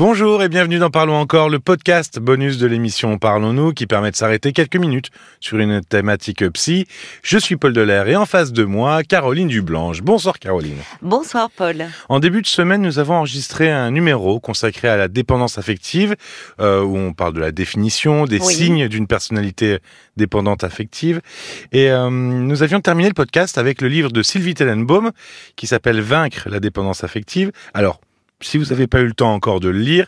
Bonjour et bienvenue dans Parlons encore, le podcast bonus de l'émission Parlons-nous qui permet de s'arrêter quelques minutes sur une thématique psy. Je suis Paul Delair et en face de moi, Caroline Dublanche. Bonsoir Caroline. Bonsoir Paul. En début de semaine, nous avons enregistré un numéro consacré à la dépendance affective euh, où on parle de la définition, des Oui. signes d'une personnalité dépendante affective. Et euh, nous avions terminé le podcast avec le livre de Sylvie Tellenbaum qui s'appelle Vaincre la dépendance affective. Alors, si vous n'avez pas eu le temps encore de le lire,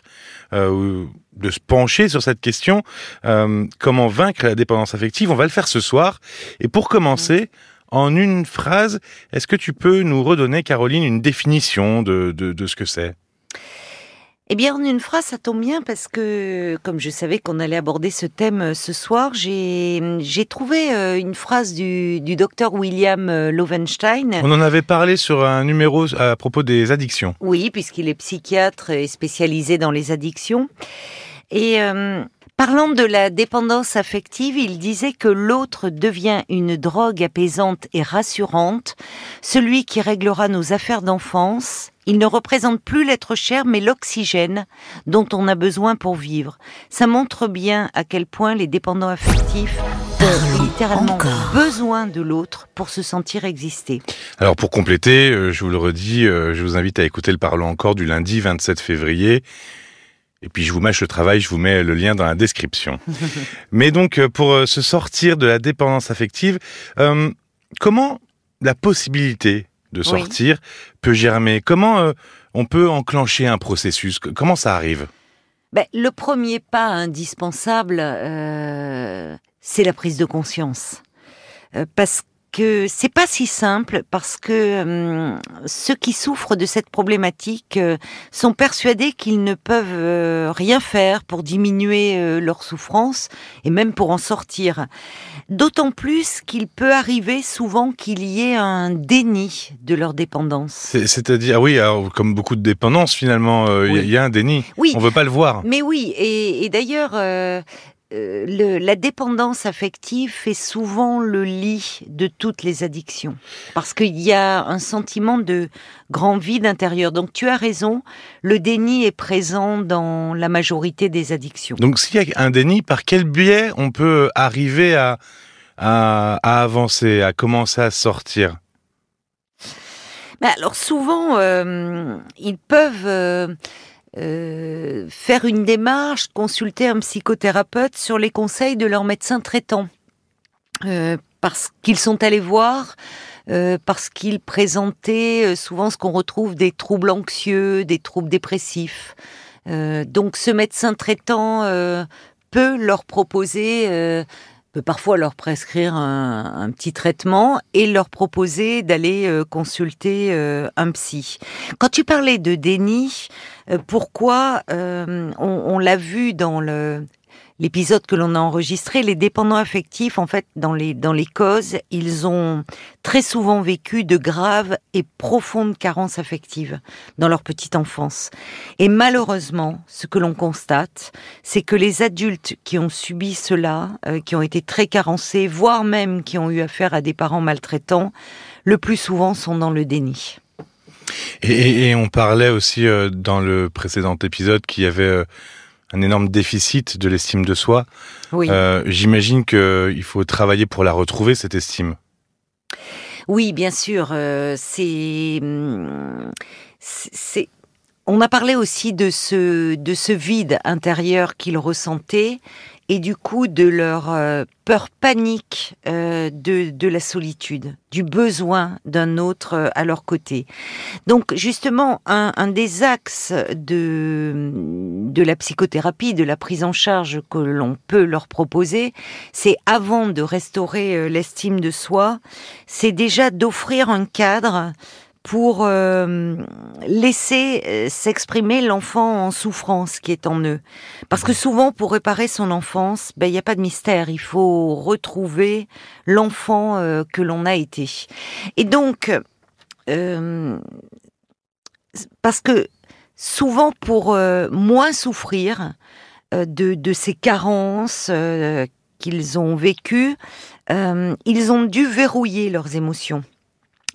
euh, ou de se pencher sur cette question, euh, comment vaincre la dépendance affective, on va le faire ce soir. Et pour commencer, en une phrase, est-ce que tu peux nous redonner, Caroline, une définition de, de, de ce que c'est? Eh bien, en une phrase, ça tombe bien parce que, comme je savais qu'on allait aborder ce thème euh, ce soir, j'ai trouvé euh, une phrase du, du docteur William euh, Lowenstein. On en avait parlé sur un numéro à propos des addictions. Oui, puisqu'il est psychiatre et spécialisé dans les addictions. Et euh, parlant de la dépendance affective, il disait que l'autre devient une drogue apaisante et rassurante, celui qui réglera nos affaires d'enfance. Il ne représente plus l'être cher, mais l'oxygène dont on a besoin pour vivre. Ça montre bien à quel point les dépendants affectifs ont littéralement encore. besoin de l'autre pour se sentir exister. Alors pour compléter, euh, je vous le redis, euh, je vous invite à écouter le Parlons encore du lundi 27 février. Et puis je vous mâche le travail, je vous mets le lien dans la description. Mais donc euh, pour euh, se sortir de la dépendance affective, euh, comment la possibilité de Oui. sortir peut germer? Comment euh, on peut enclencher un processus? Comment ça arrive? Ben, le premier pas indispensable, euh, c'est la prise de conscience. Parce que c'est pas si simple, parce que hum, ceux qui souffrent de cette problématique euh, sont persuadés qu'ils ne peuvent euh, rien faire pour diminuer euh, leur souffrance et même pour en sortir. D'autant plus qu'il peut arriver souvent qu'il y ait un déni de leur dépendance. C'est- C'est-à-dire, ah oui, alors, comme beaucoup de dépendances finalement, il y a- Oui. il y, a un déni. Oui, On veut pas le voir. Mais oui, et, et d'ailleurs, euh, le- la dépendance affective fait souvent le lit de toutes les addictions, parce qu'il y a un sentiment de grand vide intérieur. Donc tu as raison, le déni est présent dans la majorité des addictions. Donc s'il y a un déni, par quel biais on peut arriver à, à, à avancer, à commencer à sortir? Alors souvent, euh, ils peuvent euh, euh, faire une démarche, consulter un psychothérapeute sur les conseils de leur médecin traitant, Euh, parce qu'ils sont allés voir, euh, parce qu'ils présentaient souvent ce qu'on retrouve des troubles anxieux, des troubles dépressifs. Donc ce médecin traitant peut leur proposer peut parfois leur prescrire un, petit traitement et leur proposer d'aller consulter un psy. Quand tu parlais de déni, pourquoi euh, on, on l'a vu dans le l'épisode que l'on a enregistré, les dépendants affectifs, en fait, dans les dans les causes, ils ont très souvent vécu de graves et profondes carences affectives dans leur petite enfance. Et malheureusement, ce que l'on constate, c'est que les adultes qui ont subi cela, euh, qui ont été très carencés, voire même qui ont eu affaire à des parents maltraitants, le plus souvent sont dans le déni. Et, et- et on parlait aussi euh, dans le précédent épisode qu'il y avait euh, un énorme déficit de l'estime de soi. Oui. Euh, J'imagine qu'il faut travailler pour la retrouver, cette estime. Oui, bien sûr. c'est, hum, c'est, On a parlé aussi de ce de ce vide intérieur qu'ils ressentaient et du coup de leur euh, peur panique euh, de la solitude, du besoin d'un autre euh, à leur côté. Donc justement, un, des axes de la psychothérapie, de la prise en charge que l'on peut leur proposer, c'est avant de restaurer l'estime de soi, c'est déjà d'offrir un cadre pour euh, laisser euh, s'exprimer l'enfant en souffrance qui est en eux. Parce que souvent, pour réparer son enfance, ben, il n'y a pas de mystère. Il faut retrouver l'enfant euh, que l'on a été. Et donc, parce que souvent, pour moins souffrir de, de ces carences qu'ils ont vécues, ils ont dû verrouiller leurs émotions.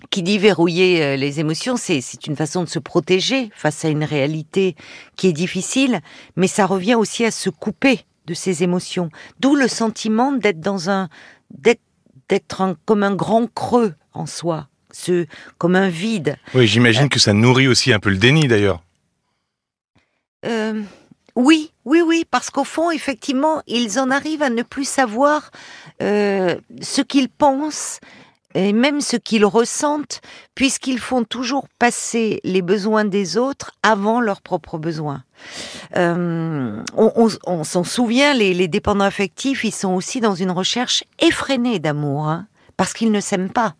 Qui dit verrouiller euh, les émotions, c'est une façon de se protéger face à une réalité qui est difficile, mais ça revient aussi à se couper de ses émotions. D'où le sentiment d'être dans un d'être comme un grand creux en soi, ce comme un vide. Oui, j'imagine que ça nourrit aussi un peu le déni d'ailleurs. Euh, oui, oui, oui, parce qu'au fond, effectivement, ils en arrivent à ne plus savoir euh, ce qu'ils pensent et même ce qu'ils ressentent, puisqu'ils font toujours passer les besoins des autres avant leurs propres besoins. Euh, on, s'en souvient, les, dépendants affectifs, ils sont aussi dans une recherche effrénée d'amour, hein, parce qu'ils ne s'aiment pas.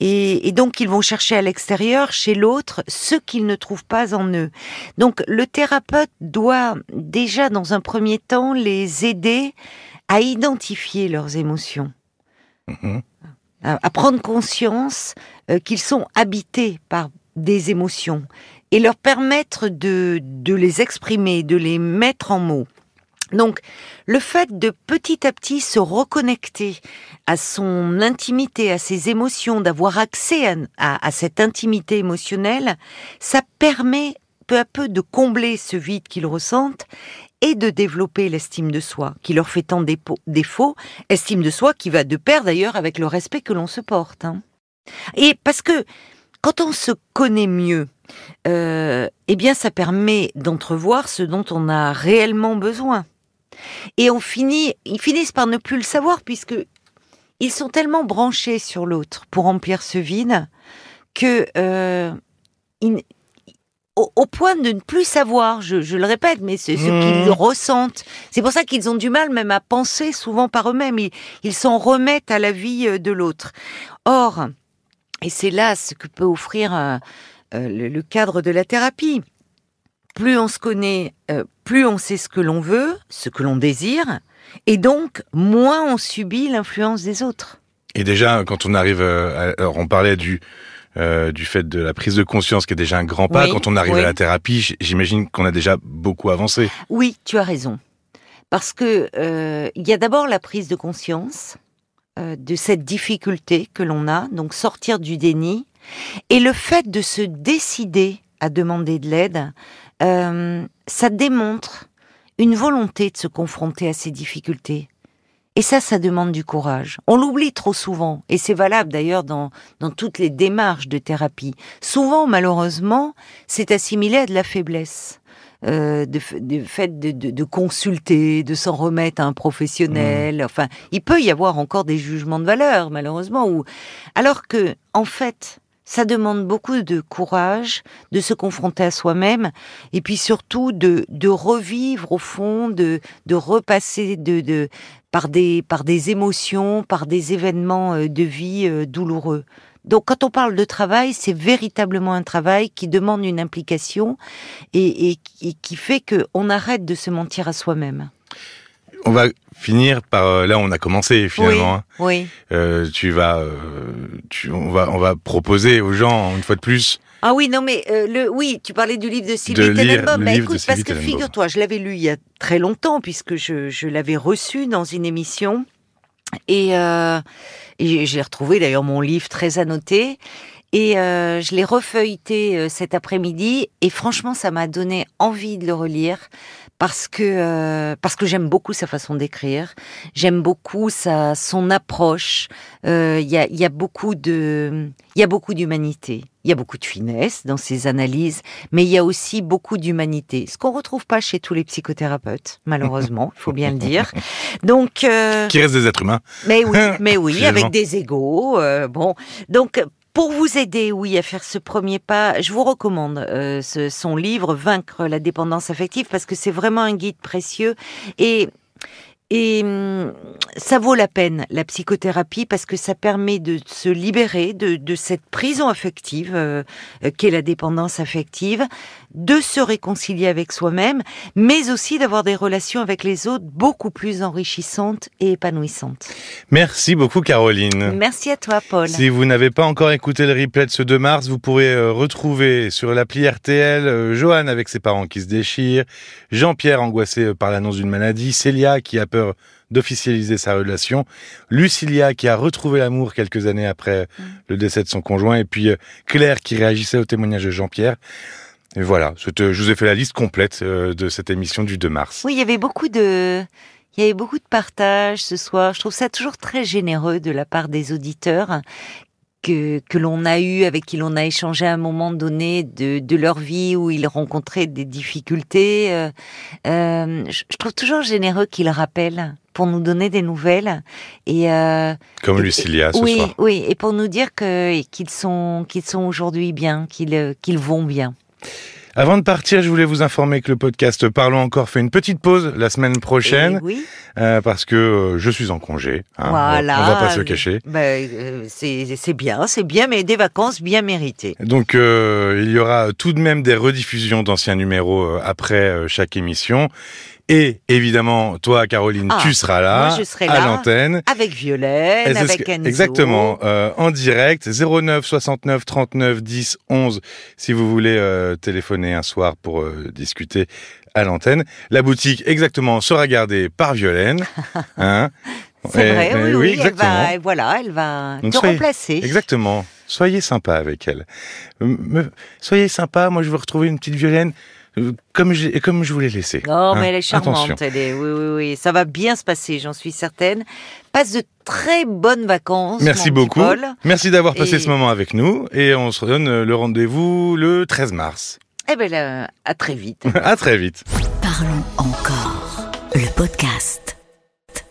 Et, donc ils vont chercher à l'extérieur, chez l'autre, ce qu'ils ne trouvent pas en eux. Donc le thérapeute doit déjà, dans un premier temps, les aider à identifier leurs émotions. Mm-hmm. À, prendre conscience euh, qu'ils sont habités par des émotions et leur permettre de, de les exprimer, de les mettre en mots. Donc, le fait de petit à petit se reconnecter à son intimité, à ses émotions, d'avoir accès à, cette intimité émotionnelle, ça permet peu à peu de combler ce vide qu'ils ressentent et de développer l'estime de soi, qui leur fait tant défaut, estime de soi qui va de pair d'ailleurs avec le respect que l'on se porte. Hein. Et parce que quand on se connaît mieux, euh, eh bien ça permet d'entrevoir ce dont on a réellement besoin. Et on finit, ils finissent par ne plus le savoir puisque ils sont tellement branchés sur l'autre pour remplir ce vide que euh, au, point de ne plus savoir, je, le répète, mais c'est ce qu'ils mmh. ressentent. C'est pour ça qu'ils ont du mal même à penser souvent par eux-mêmes. Ils s'en remettent à la vie euh, de l'autre. Or, et c'est là ce que peut offrir euh, le, cadre de la thérapie plus on se connaît, euh, plus on sait ce que l'on veut, ce que l'on désire, et donc moins on subit l'influence des autres. Et déjà, quand on arrive, euh, alors on parlait du euh, du fait de la prise de conscience qui est déjà un grand pas. quand on arrive à la thérapie, j'imagine qu'on a déjà beaucoup avancé. Oui, tu as raison, parce que il y a d'abord la prise de conscience de cette difficulté que l'on a, donc sortir du déni, et le fait de se décider à demander de l'aide, euh, ça démontre une volonté de se confronter à ces difficultés. Et ça, ça demande du courage. On l'oublie trop souvent, et c'est valable d'ailleurs dans, dans toutes les démarches de thérapie. Souvent, malheureusement, c'est assimilé à de la faiblesse. Euh, de, fait de, de, consulter, de s'en remettre à un professionnel. Mmh. Enfin, il peut y avoir encore des jugements de valeur, malheureusement. Ou alors que, en fait, ça demande beaucoup de courage de se confronter à soi-même et puis surtout de, de revivre au fond, de, de repasser de, de, par, des, par des émotions, par des événements euh, de vie euh, douloureux. Donc quand on parle de travail, c'est véritablement un travail qui demande une implication et, et, et qui fait qu'on arrête de se mentir à soi-même. On va finir par euh, là on a commencé finalement. Hein. Oui. Euh, tu vas, tu, on va, on va proposer aux gens une fois de plus. Ah oui, non mais euh, le, oui, tu parlais du livre de Sylvie Tenenbaum. Bah, écoute, parce que figure-toi, je l'avais lu il y a très longtemps puisque je, je l'avais reçu dans une émission et, euh, et j'ai retrouvé d'ailleurs mon livre très annoté. Et euh, je l'ai refeuilleté cet après-midi et franchement, ça m'a donné envie de le relire parce que euh, parce que j'aime beaucoup sa façon d'écrire, j'aime beaucoup sa son approche. Il euh, y, a, y a beaucoup de il y a beaucoup d'humanité, il y a beaucoup de finesse dans ses analyses, mais il y a aussi beaucoup d'humanité, ce qu'on retrouve pas chez tous les psychothérapeutes, malheureusement, il faut bien le dire. Donc euh, qui restent des êtres humains. Mais oui, mais oui, avec des égaux. Euh, bon, donc pour vous aider, oui, à faire ce premier pas, je vous recommande euh, son livre Vaincre la dépendance affective parce que c'est vraiment un guide précieux. Et et hum, ça vaut la peine, la psychothérapie, parce que ça permet de se libérer de, cette prison affective euh, euh, qu'est la dépendance affective, de se réconcilier avec soi-même, mais aussi d'avoir des relations avec les autres beaucoup plus enrichissantes et épanouissantes. Merci beaucoup Caroline. Merci à toi Paul. Si vous n'avez pas encore écouté le replay de ce 2 mars, vous pourrez euh, retrouver sur l'appli RTL euh, Johan avec ses parents qui se déchirent, Jean-Pierre angoissé par l'annonce d'une maladie, Célia qui a peur d'officialiser sa relation. Lucilia qui a retrouvé l'amour quelques années après Mm. le décès de son conjoint. Et puis euh, Claire qui réagissait au témoignage de Jean-Pierre. Et voilà, c'était- je vous ai fait la liste complète euh, de cette émission du 2 mars. Oui, il y avait beaucoup de, il y avait beaucoup de partage ce soir. Je trouve ça toujours très généreux de la part des auditeurs que, que l'on a eu, avec qui l'on a échangé à un moment donné de, de leur vie où ils rencontraient des difficultés. Euh, euh, je, trouve toujours généreux qu'ils rappellent pour nous donner des nouvelles et euh, Comme et- Lucilia ce oui, soir. oui, et pour nous dire que qu'ils sont qu'ils sont aujourd'hui bien, qu'ils euh, qu'ils vont bien. Avant de partir, je voulais vous informer que le podcast Parlons encore fait une petite pause la semaine prochaine. Et oui. Euh, parce que euh, je suis en congé. hein, Voilà. On va pas se cacher. Ben, euh, c'est c'est bien, c'est bien, mais des vacances bien méritées. Donc euh, il y aura tout de même des rediffusions d'anciens numéros euh, après chaque émission. Et évidemment, toi, Caroline, Ah, tu seras là, moi, je serai à l'antenne. Avec Violaine, avec Enzo. Exactement, euh, en direct, 09 69 39 10 11, si vous voulez euh, téléphoner un soir pour euh, discuter à l'antenne. La boutique, exactement, sera gardée par Violaine. Hein C'est Et- vrai, et oui, oui, elle va, voilà, elle va Donc, te soyez- remplacer. Exactement. Soyez sympa avec elle. Soyez sympa. Moi, je veux retrouver une petite Violaine comme je, comme je vous l'ai laissée. Non, Hein, mais elle est charmante. Attention. Elle est, oui, oui, oui. Ça va bien se passer, j'en suis certaine. Passe de très bonnes vacances. Merci mon petit beaucoup. Paul. Merci d'avoir passé Et- ce moment avec nous. Et on se redonne euh, le rendez-vous le 13 mars. Eh ben, là, à très vite. à très vite. Parlons encore. Le podcast.